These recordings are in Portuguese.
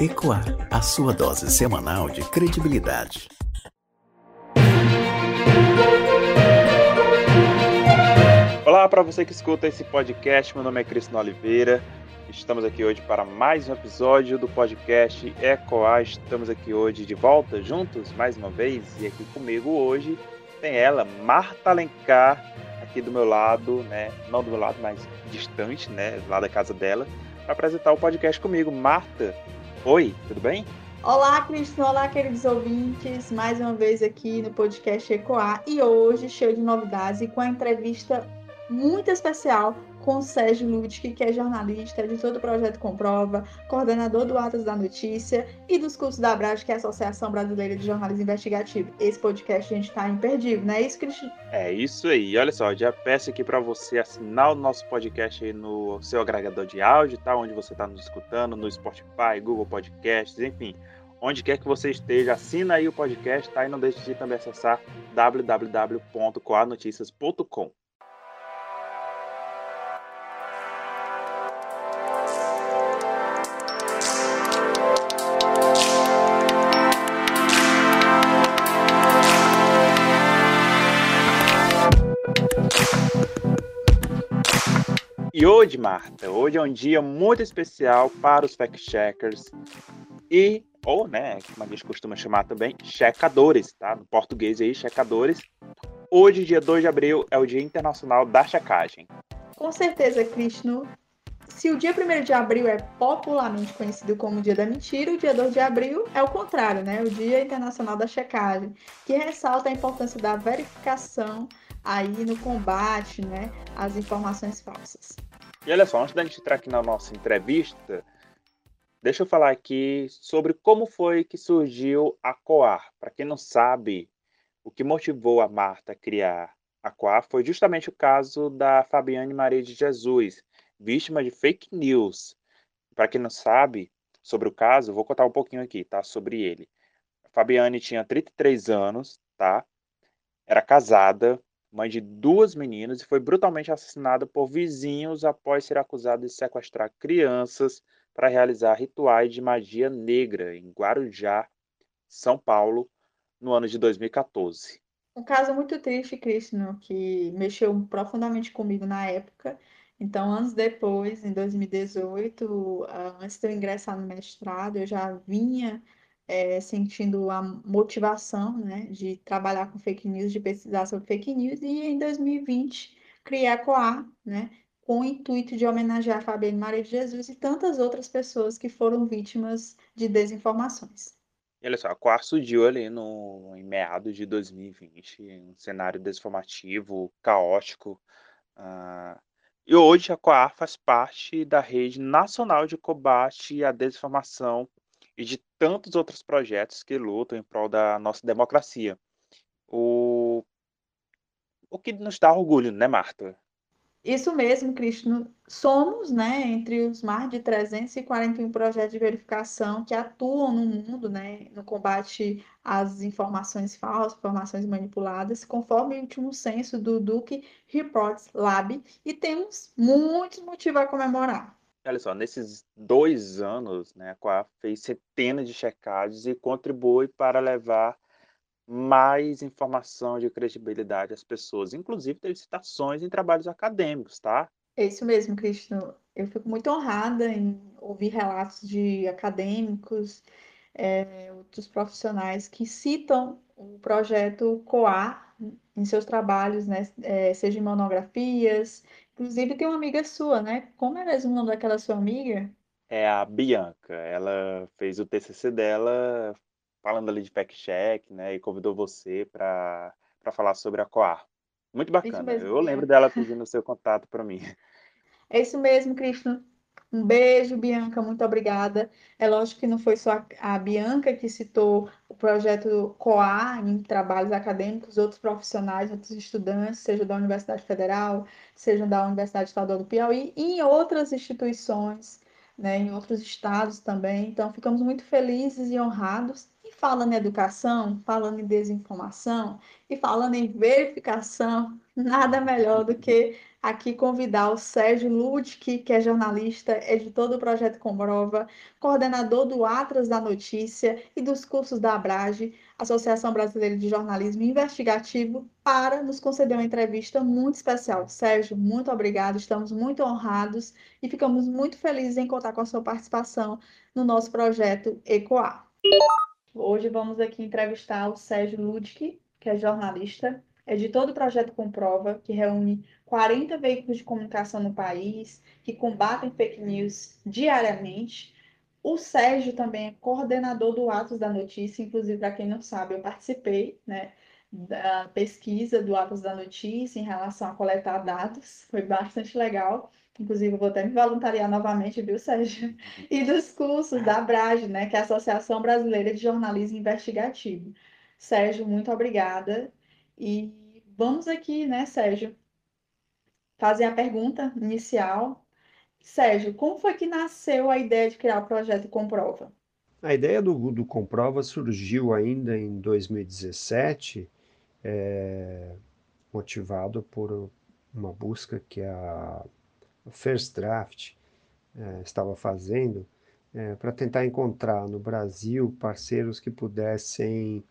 Ecoar, a sua dose semanal de credibilidade. Olá para você que escuta esse podcast, meu nome é Cristiano Oliveira. Estamos aqui hoje para mais um episódio do podcast Ecoar. Estamos aqui hoje de volta juntos mais uma vez e aqui comigo hoje tem ela, Marta Alencar, aqui do meu lado, né? Não do meu lado, mas distante, né? Lá da casa dela, para apresentar o podcast comigo. Marta, Oi, tudo bem? Olá, Cristian. Olá, queridos ouvintes. Mais uma vez aqui no podcast Ecoar e hoje cheio de novidades e com a entrevista muito especial com Sérgio Ludwig, que é jornalista, editor do Projeto Comprova, coordenador do Atas da Notícia e dos cursos da Abrad, que é a Associação Brasileira de Jornalismo Investigativo. Esse podcast a gente está imperdível, não é isso, Cristian? É isso aí. Olha só, já peço aqui para você assinar o nosso podcast aí no seu agregador de áudio, tá? Onde você está nos escutando, no Spotify, Google Podcasts, enfim. Onde quer que você esteja, assina aí o podcast, tá? E não deixe de também acessar www.coanoticias.com. hoje, Marta, hoje é um dia muito especial para os fact-checkers e, ou, né, como a gente costuma chamar também, checadores, tá? No português aí, checadores. Hoje, dia 2 de abril, é o Dia Internacional da Checagem. Com certeza, Krishno. Se o dia 1 de abril é popularmente conhecido como o Dia da Mentira, o dia 2 de abril é o contrário, né? O Dia Internacional da Checagem, que ressalta a importância da verificação aí no combate, né, às informações falsas. E olha só, antes da gente entrar aqui na nossa entrevista, deixa eu falar aqui sobre como foi que surgiu a Coar. Para quem não sabe, o que motivou a Marta a criar a Coar foi justamente o caso da Fabiane Maria de Jesus, vítima de fake news. Para quem não sabe sobre o caso, vou contar um pouquinho aqui, tá? Sobre ele. A Fabiane tinha 33 anos, tá? Era casada, mãe de duas meninas, e foi brutalmente assassinada por vizinhos após ser acusada de sequestrar crianças para realizar rituais de magia negra em Guarujá, São Paulo, no ano de 2014. Um caso muito triste, Cristiano, que mexeu profundamente comigo na época. Então, anos depois, em 2018, ah, antes de eu ingressar no mestrado, eu já vinha é, sentindo a motivação né, de trabalhar com fake news, de pesquisar sobre fake news, e em 2020 criei a Coar, né, com o intuito de homenagear a Fabiane Maria de Jesus e tantas outras pessoas que foram vítimas de desinformações. Olha só, a Coar surgiu ali no, em meados de 2020, um cenário desinformativo, caótico, uh, e hoje a Coar faz parte da rede nacional de combate à desinformação e de tantos outros projetos que lutam em prol da nossa democracia. O, o que nos dá orgulho, né, Marta? Isso mesmo, Cristiano. Somos, né, entre os mais de 341 projetos de verificação que atuam no mundo, né, no combate às informações falsas, informações manipuladas, conforme o último censo do Duke Reports Lab, e temos muitos motivos a comemorar. Olha só, nesses dois anos, né, a Coaf fez centenas de checagens e contribui para levar mais informação de credibilidade às pessoas, inclusive teve citações em trabalhos acadêmicos, tá? É isso mesmo, Cristiano. Eu fico muito honrada em ouvir relatos de acadêmicos, é, outros profissionais que citam o projeto COAR em seus trabalhos, né, é, seja em monografias, Inclusive tem uma amiga sua, né? Como é mesmo o nome daquela sua amiga? É a Bianca. Ela fez o TCC dela falando ali de fact-check, né? E convidou você para falar sobre a Coar. Muito bacana. Eu lembro dela pedindo o seu contato para mim. É isso mesmo, Cristian. Um beijo, Bianca, muito obrigada. É lógico que não foi só a Bianca que citou o projeto COA em trabalhos acadêmicos, outros profissionais, outros estudantes, seja da Universidade Federal, seja da Universidade Estadual do Piauí, e em outras instituições, né, em outros estados também. Então, ficamos muito felizes e honrados. E falando em educação, falando em desinformação e falando em verificação, nada melhor do que aqui convidar o Sérgio Ludke, que é jornalista, editor do Projeto Comprova, coordenador do Atlas da Notícia e dos cursos da Abrage, Associação Brasileira de Jornalismo Investigativo, para nos conceder uma entrevista muito especial. Sérgio, muito obrigado, estamos muito honrados e ficamos muito felizes em contar com a sua participação no nosso projeto ECOA. Hoje vamos aqui entrevistar o Sérgio Ludke, que é jornalista, editor do Projeto Comprova, que reúne 40 veículos de comunicação no país que combatem fake news diariamente. O Sérgio também é coordenador do Atos da Notícia, inclusive, para quem não sabe, eu participei né, da pesquisa do Atos da Notícia em relação a coletar dados, foi bastante legal. Inclusive, vou até me voluntariar novamente, viu, Sérgio? E dos cursos da ABRAGE, né, que é a Associação Brasileira de Jornalismo Investigativo. Sérgio, muito obrigada. E vamos aqui, né, Sérgio, fazer a pergunta inicial. Sérgio, como foi que nasceu a ideia de criar o projeto Comprova? A ideia do, do Comprova surgiu ainda em 2017, é, motivado por uma busca que a First Draft é, estava fazendo é, para tentar encontrar no Brasil parceiros que pudessem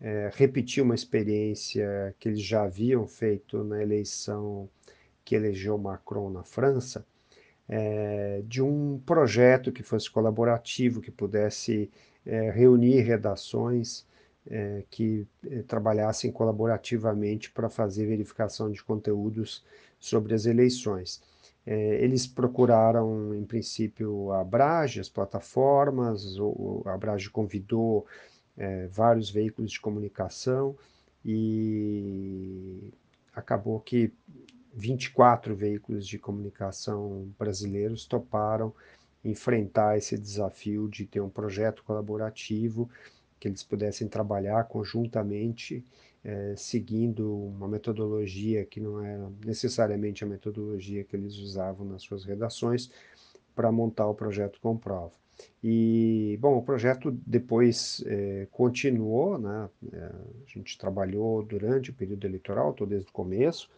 é, repetir uma experiência que eles já haviam feito na eleição que elegeu Macron na França, é, de um projeto que fosse colaborativo, que pudesse é, reunir redações é, que é, trabalhassem colaborativamente para fazer verificação de conteúdos sobre as eleições. É, eles procuraram, em princípio, a Abrage, as plataformas, o, a Abrage convidou é, vários veículos de comunicação e acabou que 24 veículos de comunicação brasileiros toparam enfrentar esse desafio de ter um projeto colaborativo que eles pudessem trabalhar conjuntamente, é, seguindo uma metodologia que não é necessariamente a metodologia que eles usavam nas suas redações, para montar o projeto Comprova. E, bom, o projeto depois é, continuou, né? É, a gente trabalhou durante o período eleitoral, estou desde o começo,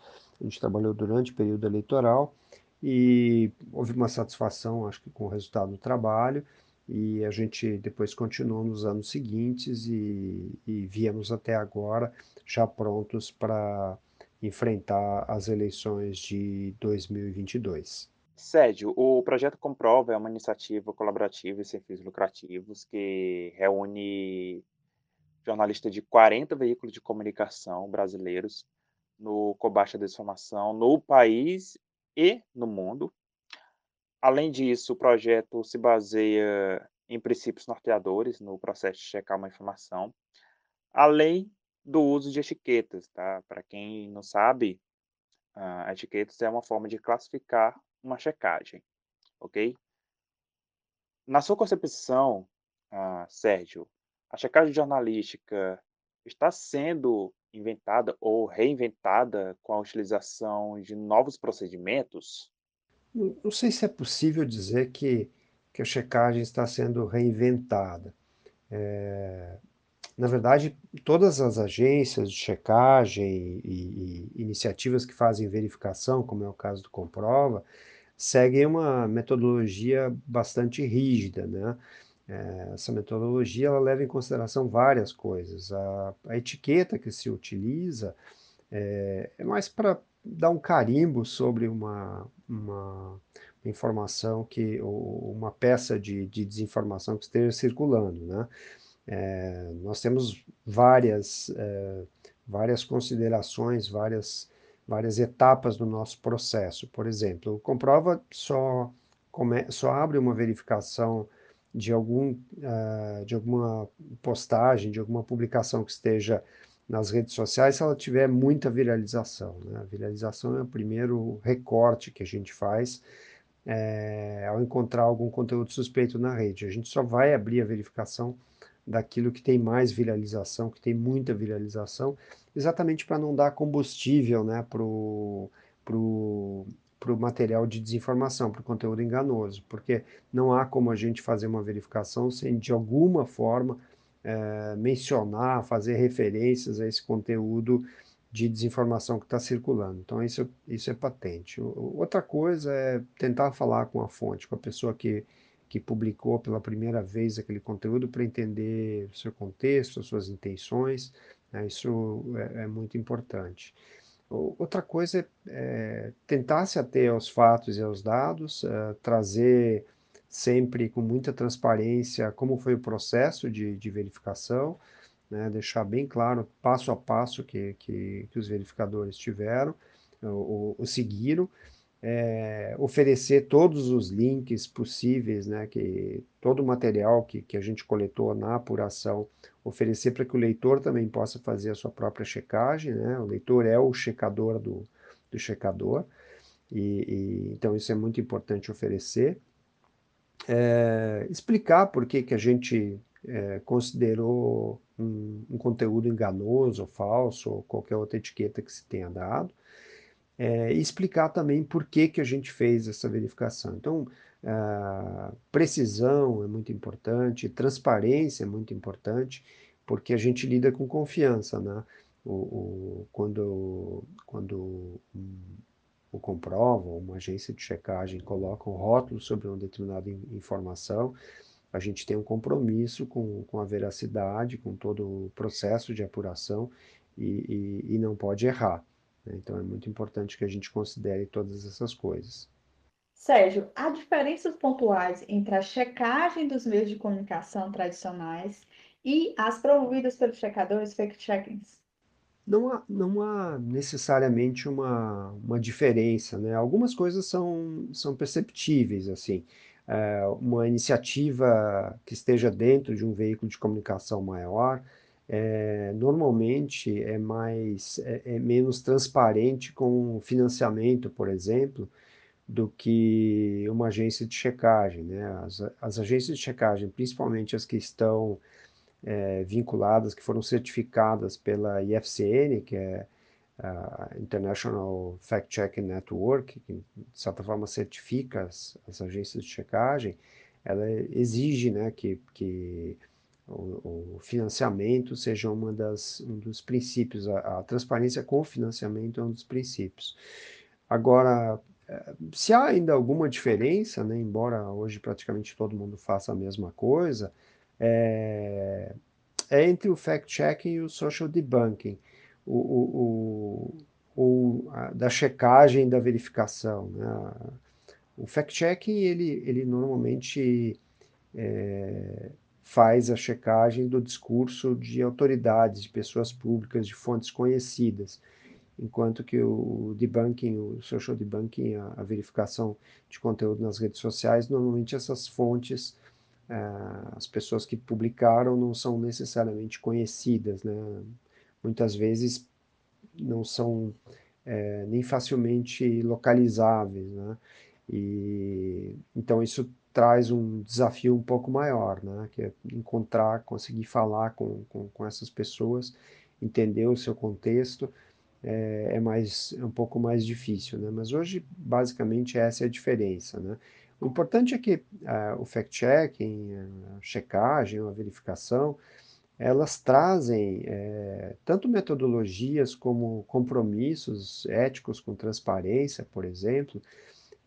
a gente trabalhou durante o período eleitoral e houve uma satisfação, acho que com o resultado do trabalho, e a gente depois continuou nos anos seguintes e, e viemos até agora já prontos para enfrentar as eleições de 2022. Sérgio, o projeto Comprova é uma iniciativa colaborativa e sem fins lucrativos que reúne jornalistas de 40 veículos de comunicação brasileiros no combate à desinformação no país e no mundo. Além disso, o projeto se baseia em princípios norteadores no processo de checar uma informação, além do uso de etiquetas, tá? Para quem não sabe, uh, etiquetas é uma forma de classificar uma checagem, ok? Na sua concepção, uh, Sérgio, a checagem jornalística está sendo inventada ou reinventada com a utilização de novos procedimentos? Não sei se é possível dizer que, que a checagem está sendo reinventada. É, na verdade, todas as agências de checagem e, e, iniciativas que fazem verificação, como é o caso do Comprova, seguem uma metodologia bastante rígida, né? É, essa metodologia ela leva em consideração várias coisas. A, a etiqueta que se utiliza é, é mais para dar um carimbo sobre uma, uma informação que, ou uma peça de, de desinformação que esteja circulando. Né? É, nós temos várias, é, várias considerações, várias, várias etapas do nosso processo. Por exemplo, Comprova só, come, só abre uma verificação de, algum, uh, de alguma postagem, de alguma publicação que esteja nas redes sociais, se ela tiver muita viralização. Né? A viralização é o primeiro recorte que a gente faz é, ao encontrar algum conteúdo suspeito na rede. A gente só vai abrir a verificação daquilo que tem mais viralização, que tem muita viralização, exatamente para não dar combustível né, para o para o material de desinformação, para o conteúdo enganoso, porque não há como a gente fazer uma verificação sem, de alguma forma, é, mencionar, fazer referências a esse conteúdo de desinformação que está circulando. Então, isso, isso é patente. Outra coisa é tentar falar com a fonte, com a pessoa que, que publicou pela primeira vez aquele conteúdo para entender o seu contexto, as suas intenções. Né? Isso é, é, muito importante. Outra coisa é, é, tentar se ater aos fatos e aos dados, é, trazer sempre com muita transparência como foi o processo de, de verificação, né, deixar bem claro, passo a passo, que, que, que os verificadores tiveram, ou, ou seguiram, é, oferecer todos os links possíveis, né, que todo o material que, que a gente coletou na apuração, oferecer para que o leitor também possa fazer a sua própria checagem, né, o leitor é o checador do, do checador, e, e então isso é muito importante oferecer. É, explicar por que, que a gente é, considerou um, um, conteúdo enganoso, falso, ou qualquer outra etiqueta que se tenha dado, é, e explicar também por que, que a gente fez essa verificação. Então, precisão é muito importante, transparência é muito importante, porque a gente lida com confiança, né? O, o, quando quando o comprova, uma agência de checagem coloca um rótulo sobre uma determinada informação, a gente tem um compromisso com, com a veracidade, com todo o processo de apuração e, e, e não pode errar. Né? Então é muito importante que a gente considere todas essas coisas. Sérgio, há diferenças pontuais entre a checagem dos meios de comunicação tradicionais e as promovidas pelos checadores fact-checkings? Não há, não há necessariamente uma, uma diferença, né? Algumas coisas são, são perceptíveis, assim é, uma iniciativa que esteja dentro de um veículo de comunicação maior, é, normalmente é mais é, é, menos transparente com financiamento, por exemplo, do que uma agência de checagem. Né? As, as agências de checagem, principalmente as que estão é, vinculadas, que foram certificadas pela IFCN, que é a International Fact Checking Network, que de certa forma certifica as, as agências de checagem, ela exige né, que, que o, o, financiamento seja uma das, um dos princípios, a, a, transparência com o financiamento é um dos princípios. Agora, eh, se há ainda alguma diferença, né, embora hoje praticamente todo mundo faça a mesma coisa, é, é entre o fact-checking e o social debunking o, o, o, a, da checagem da verificação. Né? O fact-checking, ele, ele normalmente é, faz a checagem do discurso de autoridades, de pessoas públicas, de fontes conhecidas, enquanto que o debunking, o social debunking, a, a verificação de conteúdo nas redes sociais, normalmente essas fontes, é, as pessoas que publicaram não são necessariamente conhecidas, né? muitas vezes não são é, nem facilmente localizáveis, né? E então isso traz um desafio um pouco maior, né? Que é encontrar, conseguir falar com, com, com essas pessoas, entender o seu contexto, é, é, mais é um pouco mais difícil, né? Mas hoje basicamente essa é a diferença, né? O importante é que uh, o fact-checking, a checagem, a verificação, elas trazem é, tanto metodologias como compromissos éticos com transparência, por exemplo,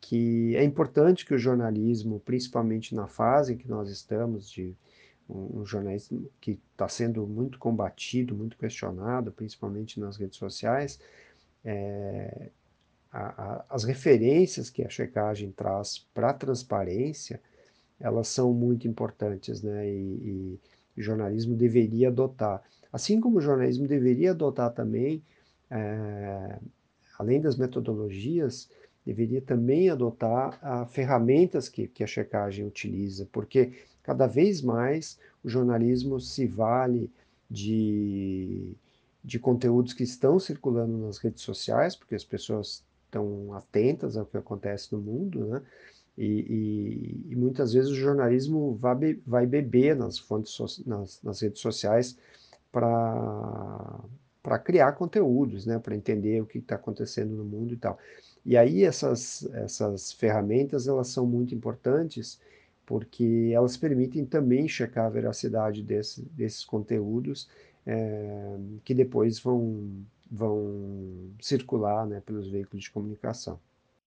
que é importante que o jornalismo, principalmente na fase em que nós estamos, de um, um jornalismo que está sendo muito combatido, muito questionado, principalmente nas redes sociais, é, a, a, as referências que a checagem traz para a transparência, elas são muito importantes, né? E, e o jornalismo deveria adotar. Assim como o jornalismo deveria adotar também, é, além das metodologias, deveria também adotar a ferramentas que, que a checagem utiliza, porque cada vez mais o jornalismo se vale de, de conteúdos que estão circulando nas redes sociais, porque as pessoas estão atentas ao que acontece no mundo, né? E, e, e, muitas vezes o jornalismo vai, be, vai beber nas fontes so, nas, nas, redes sociais para criar conteúdos, né, para entender o que está acontecendo no mundo e tal. E aí essas, essas ferramentas elas são muito importantes porque elas permitem também checar a veracidade desse, desses conteúdos é, que depois vão, vão circular né, pelos veículos de comunicação.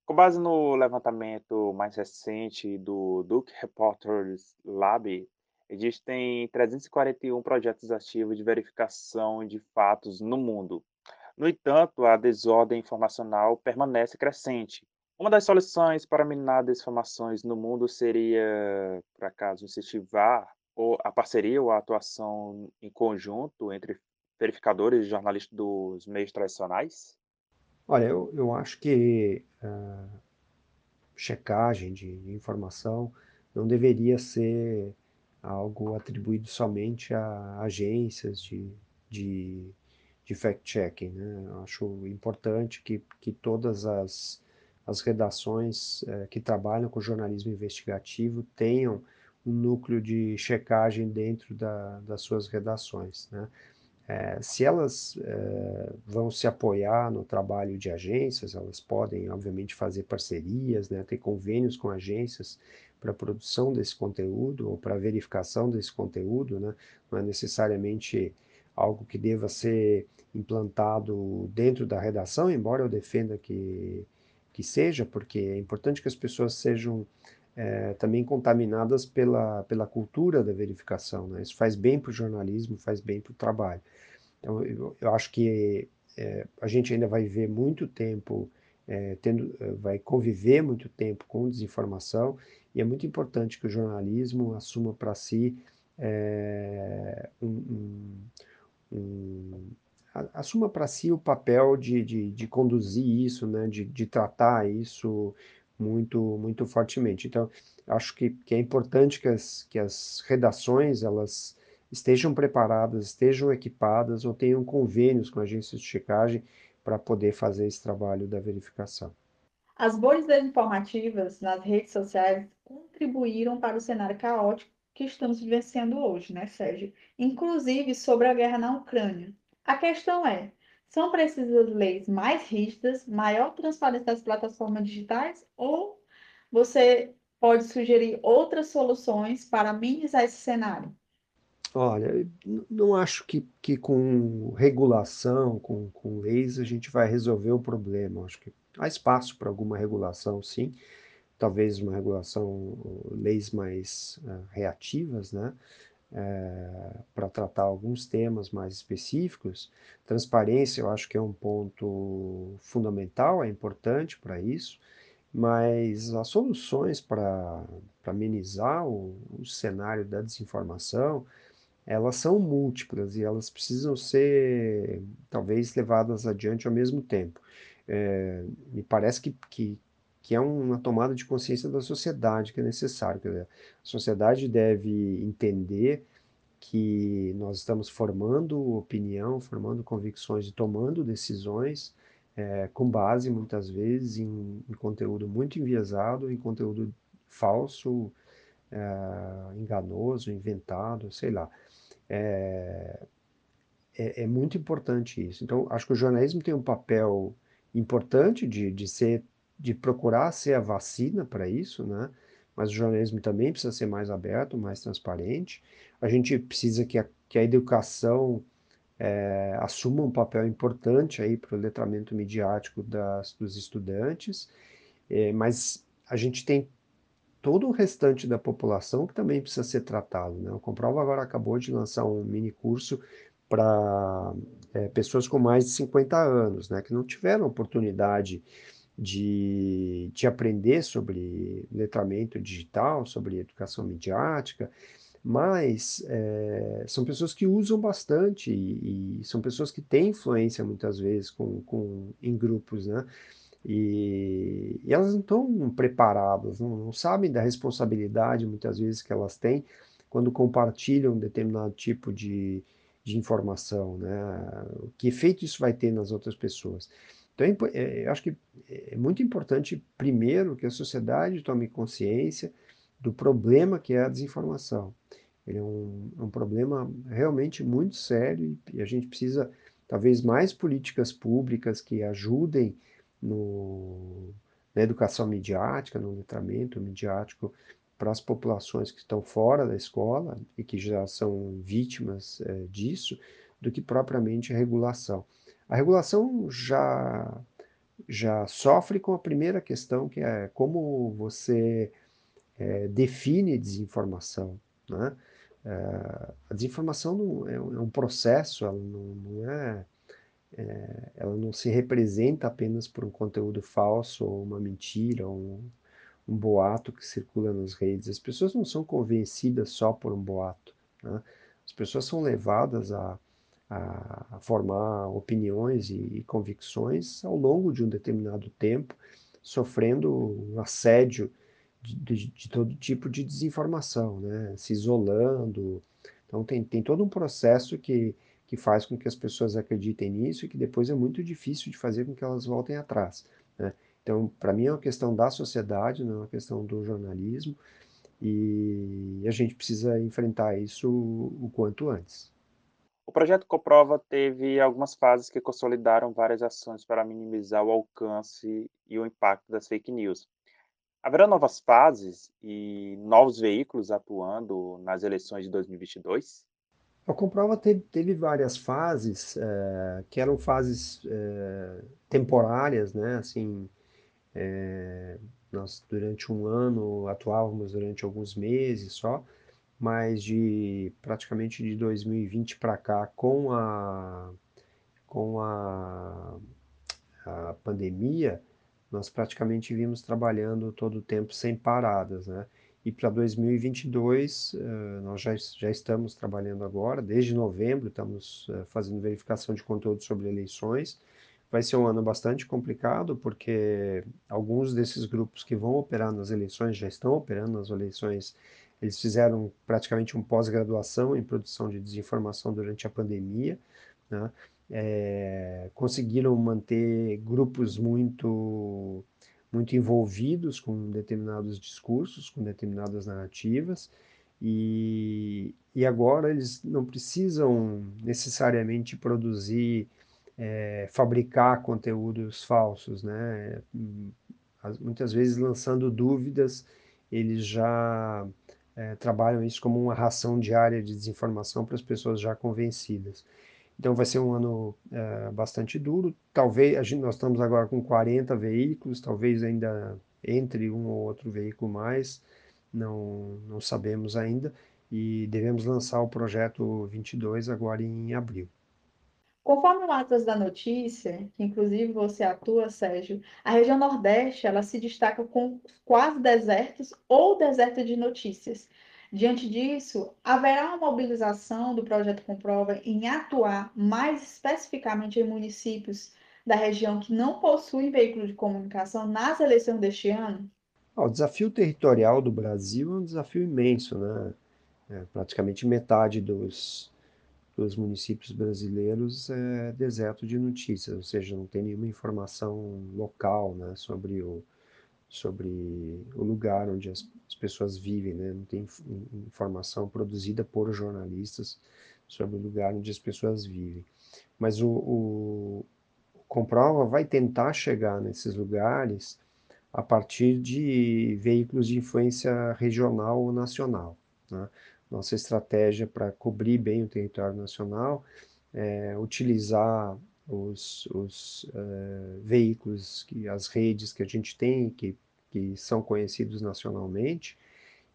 Com base no levantamento mais recente do Duke Reporters Lab, existem 341 projetos ativos de verificação de fatos no mundo. No entanto, a desordem informacional permanece crescente. Uma das soluções para minar desinformações no mundo seria, por acaso, incentivar ou a parceria ou a atuação em conjunto entre verificadores e jornalistas dos meios tradicionais? Olha, eu, eu acho que uh, checagem de, de informação não deveria ser algo atribuído somente a agências de, de, de fact-checking. Né? Acho importante que, que todas as, as redações eh, que trabalham com jornalismo investigativo tenham um núcleo de checagem dentro da, das suas redações. Né? É, se elas é, vão se apoiar no trabalho de agências, elas podem, obviamente, fazer parcerias, né, ter convênios com agências para produção desse conteúdo ou para verificação desse conteúdo, né, não é necessariamente algo que deva ser implantado dentro da redação, embora eu defenda que, que seja, porque é importante que as pessoas sejam é, também contaminadas pela, pela cultura da verificação. Né? Isso faz bem para o jornalismo, faz bem para o trabalho. Então, eu, eu acho que é, a gente ainda vai ver muito tempo, é, tendo, é, vai conviver muito tempo com desinformação, e é muito importante que o jornalismo assuma para si é, um, um, um, assuma para si o papel de, de, de conduzir isso, né, de, de tratar isso muito, muito fortemente. Então, acho que, que é importante que as, que as redações elas estejam preparadas, estejam equipadas ou tenham convênios com agências de checagem para poder fazer esse trabalho da verificação. As bolhas desinformativas nas redes sociais contribuíram para o cenário caótico que estamos vivenciando hoje, né, Sérgio? Inclusive sobre a guerra na Ucrânia. A questão é: são precisas leis mais rígidas, maior transparência das plataformas digitais ou você pode sugerir outras soluções para minimizar esse cenário? Olha, não acho que, que com regulação, com, com leis, a gente vai resolver o problema. Acho que há espaço para alguma regulação, sim. Talvez uma regulação, leis mais uh, reativas, né? é, para tratar alguns temas mais específicos. Transparência, eu acho que é um ponto fundamental, é importante para isso, mas as soluções para amenizar o, o cenário da desinformação, elas são múltiplas e elas precisam ser, talvez, levadas adiante ao mesmo tempo. É, me parece que, que, que é uma tomada de consciência da sociedade que é necessário. Dizer, a sociedade deve entender que nós estamos formando opinião, formando convicções e tomando decisões é, com base, muitas vezes, em, em, conteúdo muito enviesado, em conteúdo falso, é, enganoso, inventado, sei lá. É, é, é, muito importante isso. Então, acho que o jornalismo tem um papel importante de, de ser de procurar ser a vacina para isso, né? Mas o jornalismo também precisa ser mais aberto, mais transparente. A gente precisa que a, que a educação é, assuma um papel importante aí para o letramento midiático das, dos estudantes, é, mas a gente tem todo o restante da população que também precisa ser tratado. Né? O Comprova agora acabou de lançar um mini curso para é, pessoas com mais de 50 anos, né, que não tiveram oportunidade de, de aprender sobre letramento digital, sobre educação midiática, mas é, são pessoas que usam bastante e, e, são pessoas que têm influência muitas vezes com, com, em grupos, né? E, e elas não estão preparadas, não, não, sabem da responsabilidade muitas vezes que elas têm quando compartilham um determinado tipo de, de informação, né? Que efeito isso vai ter nas outras pessoas? Então, é, é, eu acho que é muito importante, primeiro, que a sociedade tome consciência do problema que é a desinformação. Ele é um, é um problema realmente muito sério e, a gente precisa, talvez, mais políticas públicas que ajudem no, na educação midiática, no letramento midiático para as populações que estão fora da escola e que já são vítimas é, disso, do que propriamente a regulação. A regulação já, já sofre com a primeira questão, que é como você é, define desinformação. Né? É, a desinformação não, é, um é processo, ela não, não é, é, ela não se representa apenas por um conteúdo falso ou uma mentira ou um, um boato que circula nas redes. As pessoas não são convencidas só por um boato. Né? As pessoas são levadas a, a, formar opiniões e, convicções ao longo de um determinado tempo, sofrendo assédio de, de, de, todo tipo de desinformação, né? se isolando. Então, tem, tem todo um processo que, que faz com que as pessoas acreditem nisso e que depois é muito difícil de fazer com que elas voltem atrás. Né? Então, para mim é uma questão da sociedade, não é uma questão do jornalismo, e a gente precisa enfrentar isso o quanto antes. O projeto Coprova teve algumas fases que consolidaram várias ações para minimizar o alcance e o impacto das fake news. Haverá novas fases e novos veículos atuando nas eleições de 2022? A Comprova teve, teve várias fases, é, que eram fases é, temporárias, né? Assim, é, nós durante um ano atuávamos durante alguns meses só, mas de praticamente de 2020 para cá, com a, com a, a pandemia, nós praticamente vimos trabalhando todo o tempo sem paradas, né? E para 2022, uh, nós já, já estamos trabalhando agora, desde novembro, estamos uh, fazendo verificação de conteúdo sobre eleições. Vai ser um ano bastante complicado, porque alguns desses grupos que vão operar nas eleições já estão operando nas eleições. Eles fizeram praticamente um pós-graduação em produção de desinformação durante a pandemia. Né? é, conseguiram manter grupos muito, muito envolvidos com determinados discursos, com determinadas narrativas, e, e agora eles não precisam necessariamente produzir, é, fabricar conteúdos falsos, né? Muitas vezes lançando dúvidas, eles já é, trabalham isso como uma ração diária de desinformação para as pessoas já convencidas. Então vai ser um ano é, bastante duro. Talvez, a gente, nós estamos agora com 40 veículos, talvez ainda entre um ou outro veículo mais, não, não sabemos ainda, e devemos lançar o projeto 22 agora em abril. Conforme o Atlas da Notícia, que inclusive você atua, Sérgio, a região Nordeste ela se destaca com quase desertos ou deserto de notícias. Diante disso, haverá uma mobilização do projeto Comprova em atuar mais especificamente em municípios da região que não possuem veículo de comunicação nas eleições deste ano? o desafio territorial do Brasil é um desafio imenso, né? É, praticamente metade dos, dos municípios brasileiros é deserto de notícias, ou seja, não tem nenhuma informação local né, sobre o, sobre o lugar onde as, as pessoas vivem, né? não tem informação produzida por jornalistas sobre o lugar onde as pessoas vivem. Mas o, o, o Comprova vai tentar chegar nesses lugares a partir de veículos de influência regional ou nacional. Né? Nossa estratégia para cobrir bem o território nacional é utilizar os, os uh, veículos, que, as redes que a gente tem, que, que são conhecidos nacionalmente,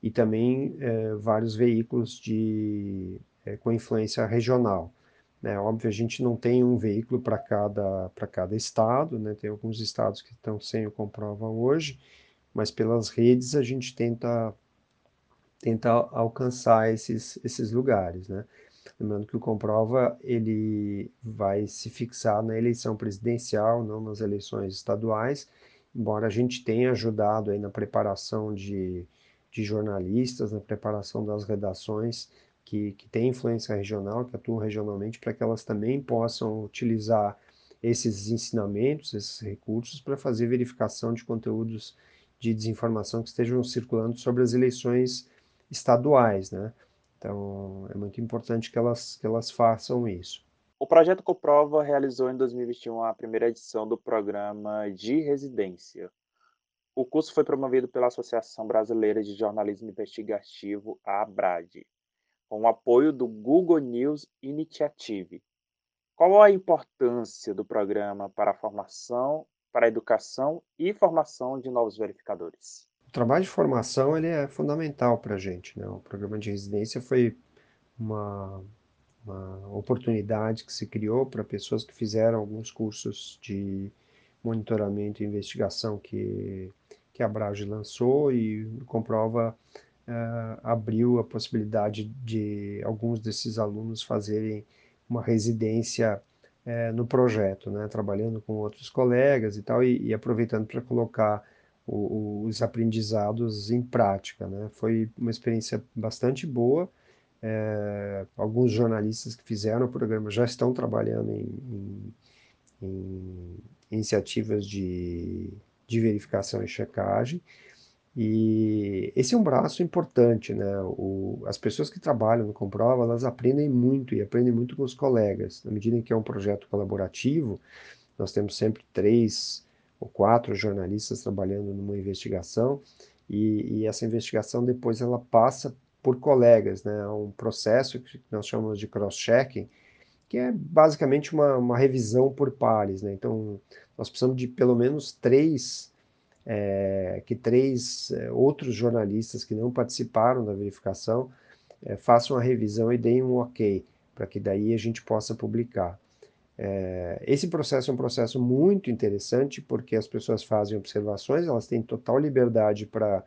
e também uh, vários veículos de, uh, com influência regional. Né? Óbvio, a gente não tem um veículo para cada, cada estado, né? tem alguns estados que estão sem o Comprova hoje, mas pelas redes a gente tenta, tenta alcançar esses, esses lugares. Né? Lembrando que o Comprova ele vai se fixar na eleição presidencial, não nas eleições estaduais, embora a gente tenha ajudado aí na preparação de, de jornalistas, na preparação das redações que, que têm influência regional, que atuam regionalmente, para que elas também possam utilizar esses ensinamentos, esses recursos, para fazer verificação de conteúdos de desinformação que estejam circulando sobre as eleições estaduais, né? Então, é muito importante que elas, que elas façam isso. O projeto Coprova realizou em 2021 a primeira edição do programa de residência. O curso foi promovido pela Associação Brasileira de Jornalismo Investigativo, a ABRAD, com o apoio do Google News Initiative. qual a importância do programa para a formação, para a educação e formação de novos verificadores? O trabalho de formação ele é fundamental para a gente. Né? O programa de residência foi uma, uma oportunidade que se criou para pessoas que fizeram alguns cursos de monitoramento e investigação que, que a Brage lançou e comprova uh, abriu a possibilidade de alguns desses alunos fazerem uma residência uh, no projeto, né, trabalhando com outros colegas e tal, e, e aproveitando para colocar os aprendizados em prática. Né. Foi uma experiência bastante boa. É, alguns jornalistas que fizeram o programa já estão trabalhando em, em, em iniciativas de, de verificação e checagem. E esse é um braço importante, né? O, as pessoas que trabalham no Comprova, elas aprendem muito e aprendem muito com os colegas. Na medida em que é um projeto colaborativo, nós temos sempre três ou quatro jornalistas trabalhando numa investigação e, e essa investigação depois ela passa por colegas, né? Um processo que nós chamamos de cross-checking, que é basicamente uma, uma revisão por pares, né? Então, nós precisamos de pelo menos três é, que três é, outros jornalistas que não participaram da verificação é, façam a revisão e deem um ok, para que daí a gente possa publicar. É, esse processo é um processo muito interessante, porque as pessoas fazem observações, elas têm total liberdade para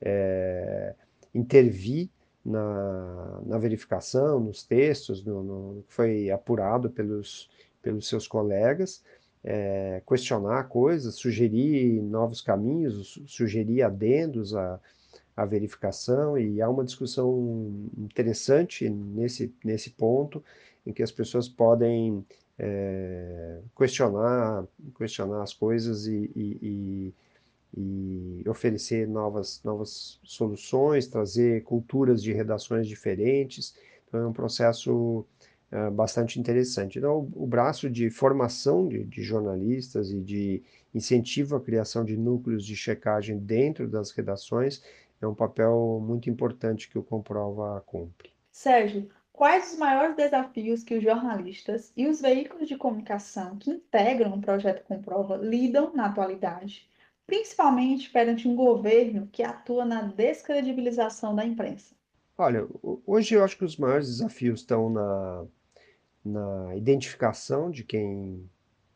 é, intervir na, na, verificação, nos textos, no, no, que foi apurado pelos, pelos seus colegas, é, questionar coisas, sugerir novos caminhos, sugerir adendos à, à verificação, e há uma discussão interessante nesse, nesse ponto, em que as pessoas podem é, questionar, questionar as coisas e, e, e, e, oferecer novas, novas soluções, trazer culturas de redações diferentes. Então é um processo é, bastante interessante. Então, o, o, braço de formação de, de, jornalistas e de incentivo à criação de núcleos de checagem dentro das redações é um papel muito importante que o Comprova cumpre. Sérgio, quais os maiores desafios que os jornalistas e os veículos de comunicação que integram o projeto Comprova lidam na atualidade, principalmente perante um governo que atua na descredibilização da imprensa? Olha, hoje eu acho que os maiores desafios estão na na identificação de quem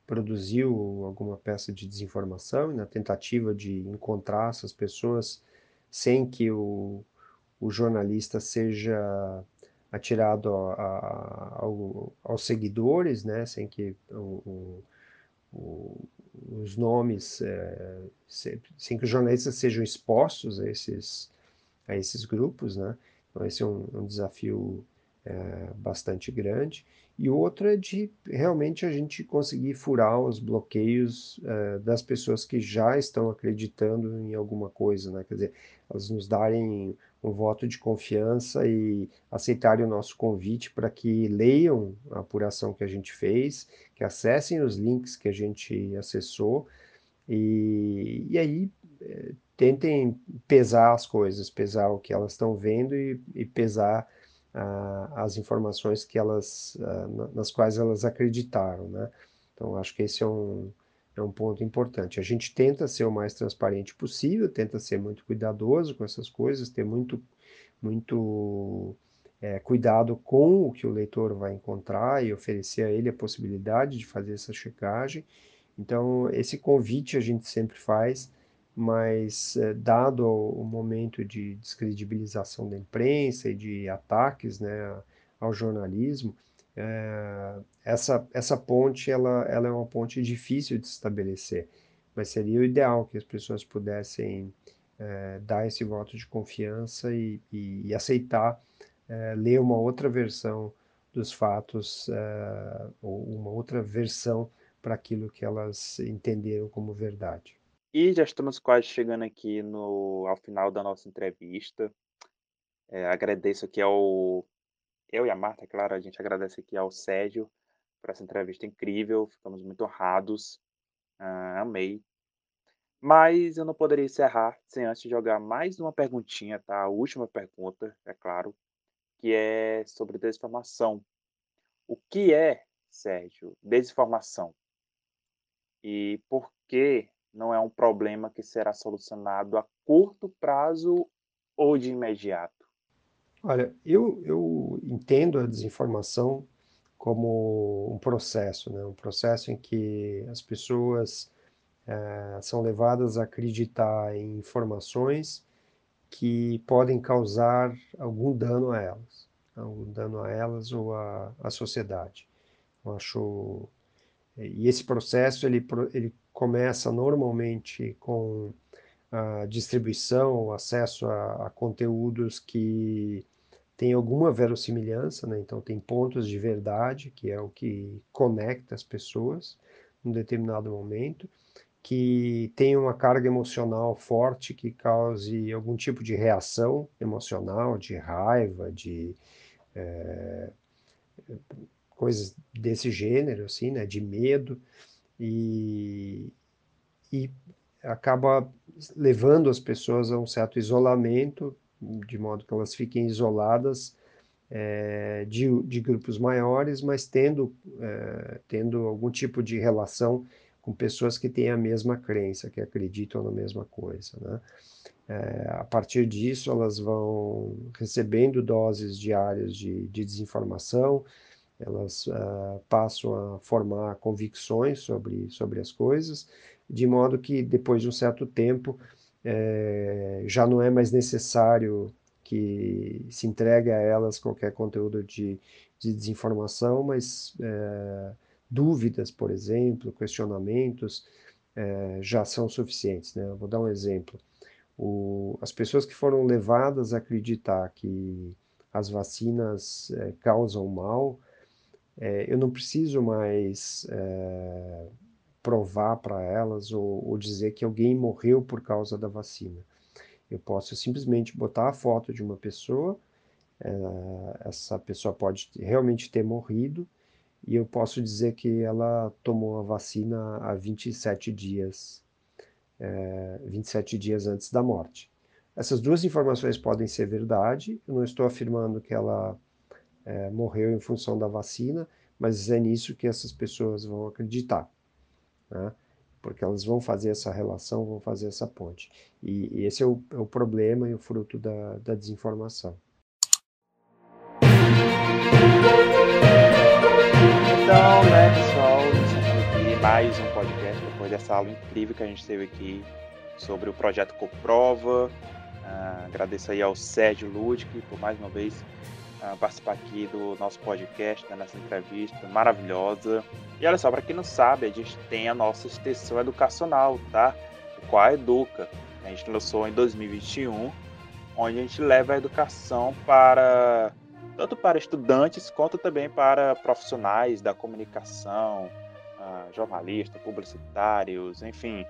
produziu alguma peça de desinformação e na tentativa de encontrar essas pessoas sem que o, o jornalista seja atirado a, a, ao, aos seguidores, né, sem que o, o, os nomes, é, sem que os jornalistas sejam expostos a esses, a esses grupos, né, então esse é um, um desafio é, bastante grande, e outra é de realmente a gente conseguir furar os bloqueios é, das pessoas que já estão acreditando em alguma coisa, né? quer dizer, elas nos darem um voto de confiança e aceitarem o nosso convite para que leiam a apuração que a gente fez, que acessem os links que a gente acessou, e, e aí é, tentem pesar as coisas, pesar o que elas estão vendo e, e pesar as informações que elas, nas quais elas acreditaram, né? Então, acho que esse é um, é um ponto importante. A gente tenta ser o mais transparente possível, tenta ser muito cuidadoso com essas coisas, ter muito, muito é, cuidado com o que o leitor vai encontrar e oferecer a ele a possibilidade de fazer essa checagem. Então, esse convite a gente sempre faz mas é, dado o momento de descredibilização da imprensa e de ataques né, ao jornalismo, é, essa, essa ponte ela, ela é uma ponte difícil de estabelecer, mas seria o ideal que as pessoas pudessem é, dar esse voto de confiança e, e, e aceitar ler uma outra versão dos fatos, ou uma outra versão para aquilo que elas entenderam como verdade. E já estamos quase chegando aqui no ao final da nossa entrevista. Eh, agradeço aqui ao eu e a Marta, claro, a gente agradece aqui ao Sérgio por essa entrevista incrível, ficamos muito honrados, hã, amei. Mas eu não poderia encerrar sem antes jogar mais uma perguntinha, tá, a última pergunta, é claro, que é sobre desinformação. O que é Sérgio, desinformação? E por que não é um problema que será solucionado a curto prazo ou de imediato? Olha, eu, eu entendo a desinformação como um processo, né? um processo em que as pessoas é, são levadas a acreditar em informações que podem causar algum dano a elas, algum dano a elas ou à, sociedade. Eu acho e esse processo ele, ele começa normalmente com a distribuição, o acesso a, a conteúdos que têm alguma verossimilhança, né? então tem pontos de verdade, que é o que conecta as pessoas num determinado momento, que tem uma carga emocional forte que cause algum tipo de reação emocional, de raiva, de é, coisas desse gênero, assim, né, de medo, e, e acaba levando as pessoas a um certo isolamento, de modo que elas fiquem isoladas é, de, de, grupos maiores, mas tendo, é, tendo algum tipo de relação com pessoas que têm a mesma crença, que acreditam na mesma coisa. Né? É, a partir disso, elas vão recebendo doses diárias de, de desinformação, elas uh, passam a formar convicções sobre, sobre as coisas, de modo que depois de um certo tempo é, já não é mais necessário que se entregue a elas qualquer conteúdo de, de desinformação, mas é, dúvidas, por exemplo, questionamentos, é, já são suficientes. Né? vou dar um exemplo. O, as pessoas que foram levadas a acreditar que as vacinas causam mal, é, eu não preciso mais é, provar para elas ou, ou, dizer que alguém morreu por causa da vacina. Eu posso simplesmente botar a foto de uma pessoa, é, essa pessoa pode realmente ter morrido, e eu posso dizer que ela tomou a vacina há 27 dias, 27 dias antes da morte. Essas duas informações podem ser verdade, eu não estou afirmando que ela é, morreu em função da vacina, mas é nisso que essas pessoas vão acreditar, né? porque elas vão fazer essa relação, vão fazer essa ponte. E, e esse é o, é o, problema e o fruto da, da desinformação. Então, né, pessoal, aqui mais um podcast depois dessa aula incrível que a gente teve aqui sobre o projeto Coprova. Uh, agradeço aí ao Sérgio Ludwig por mais uma vez participar aqui do nosso podcast, né, nessa entrevista maravilhosa. E olha só, para quem não sabe, a gente tem a nossa extensão educacional, tá? O Qual Educa. A gente lançou em 2021, onde a gente leva a educação para tanto para estudantes quanto também para profissionais da comunicação, uh, jornalistas, publicitários, enfim,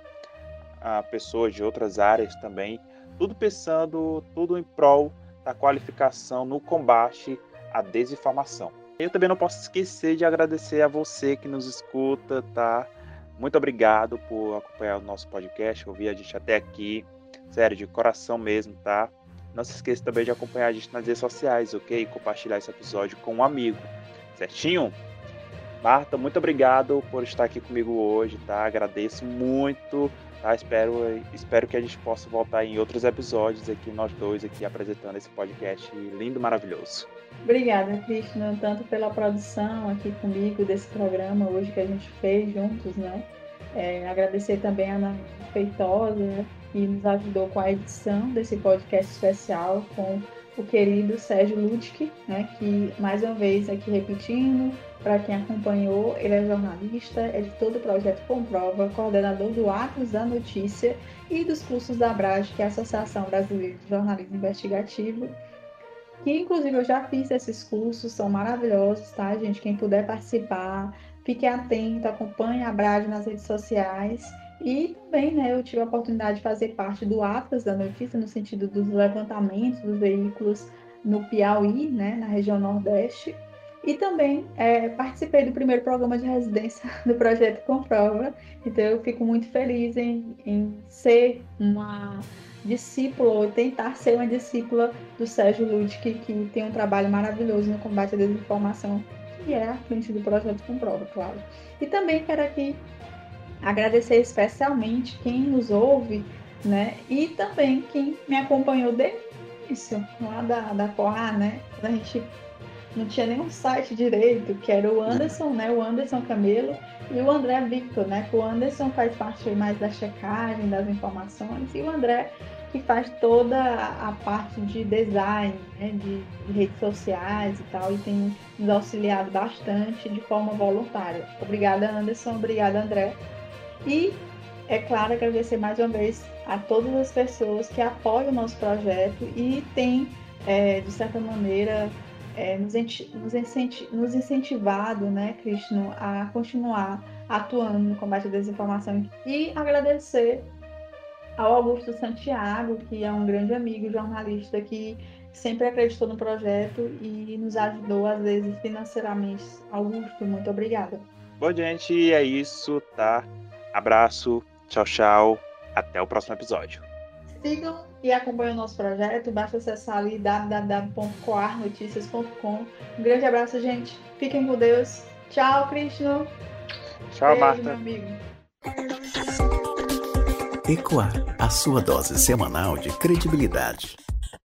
uh, pessoas de outras áreas também, tudo pensando, tudo em prol da qualificação no combate à desinformação. Eu também não posso esquecer de agradecer a você que nos escuta, tá? Muito obrigado por acompanhar o nosso podcast, ouvir a gente até aqui. Sério, de coração mesmo, tá? Não se esqueça também de acompanhar a gente nas redes sociais, ok? E compartilhar esse episódio com um amigo, certinho? Marta, muito obrigado por estar aqui comigo hoje, tá? Agradeço muito Tá? Espero, espero que a gente possa voltar em outros episódios aqui, nós dois aqui apresentando esse podcast lindo, maravilhoso. Obrigada, Cristina, tanto pela produção aqui comigo desse programa hoje que a gente fez juntos, né? É, agradecer também a Ana Feitosa, né, que nos ajudou com a edição desse podcast especial com o querido Sérgio Ludwig, né, que mais uma vez aqui repetindo, para quem acompanhou, ele é jornalista, editor do projeto Comprova, coordenador do Atos da Notícia e dos cursos da ABRAD, que é a Associação Brasileira de Jornalismo Investigativo, que inclusive eu já fiz esses cursos, são maravilhosos, tá, gente? Quem puder participar, fique atento, acompanhe a ABRAD nas redes sociais. E também, né, eu tive a oportunidade de fazer parte do Atlas da Notícia, no sentido dos levantamentos dos veículos no Piauí, né, na região Nordeste. E também é, participei do primeiro programa de residência do projeto Comprova. Então eu fico muito feliz em, em ser uma discípula, ou tentar ser uma discípula do Sérgio Ludwig, que, que tem um trabalho maravilhoso no combate à desinformação e é à frente do projeto Comprova, claro. E também quero aqui agradecer especialmente quem nos ouve, né? E também quem me acompanhou desde isso, lá da, da Corá, né? A gente não tinha nenhum site direito, que era o Anderson, né? O Anderson Camelo e o André Victor, né? Que o Anderson faz parte mais da checagem das informações e o André que faz toda a parte de design, né? de, de redes sociais e tal, e tem nos auxiliado bastante de forma voluntária. Obrigada, Anderson. Obrigada, André. E, é claro, agradecer mais uma vez a todas as pessoas que apoiam o nosso projeto e têm, é, de certa maneira, é, nos, nos, incentivado, né, Krishna, a continuar atuando no combate à desinformação e agradecer ao Augusto Santiago, que é um grande amigo jornalista que sempre acreditou no projeto e nos ajudou, às vezes, financeiramente. Augusto, muito obrigada. Bom, gente, é isso, tá? Abraço, tchau, tchau. Até o próximo episódio. Sigam e acompanhem o nosso projeto. Basta acessar ali www.coarnoticias.com. Um grande abraço, gente. Fiquem com Deus. Tchau, Krishna. Tchau, Beijo, Marta. Meu amigo. Ecoar, a sua dose semanal de credibilidade.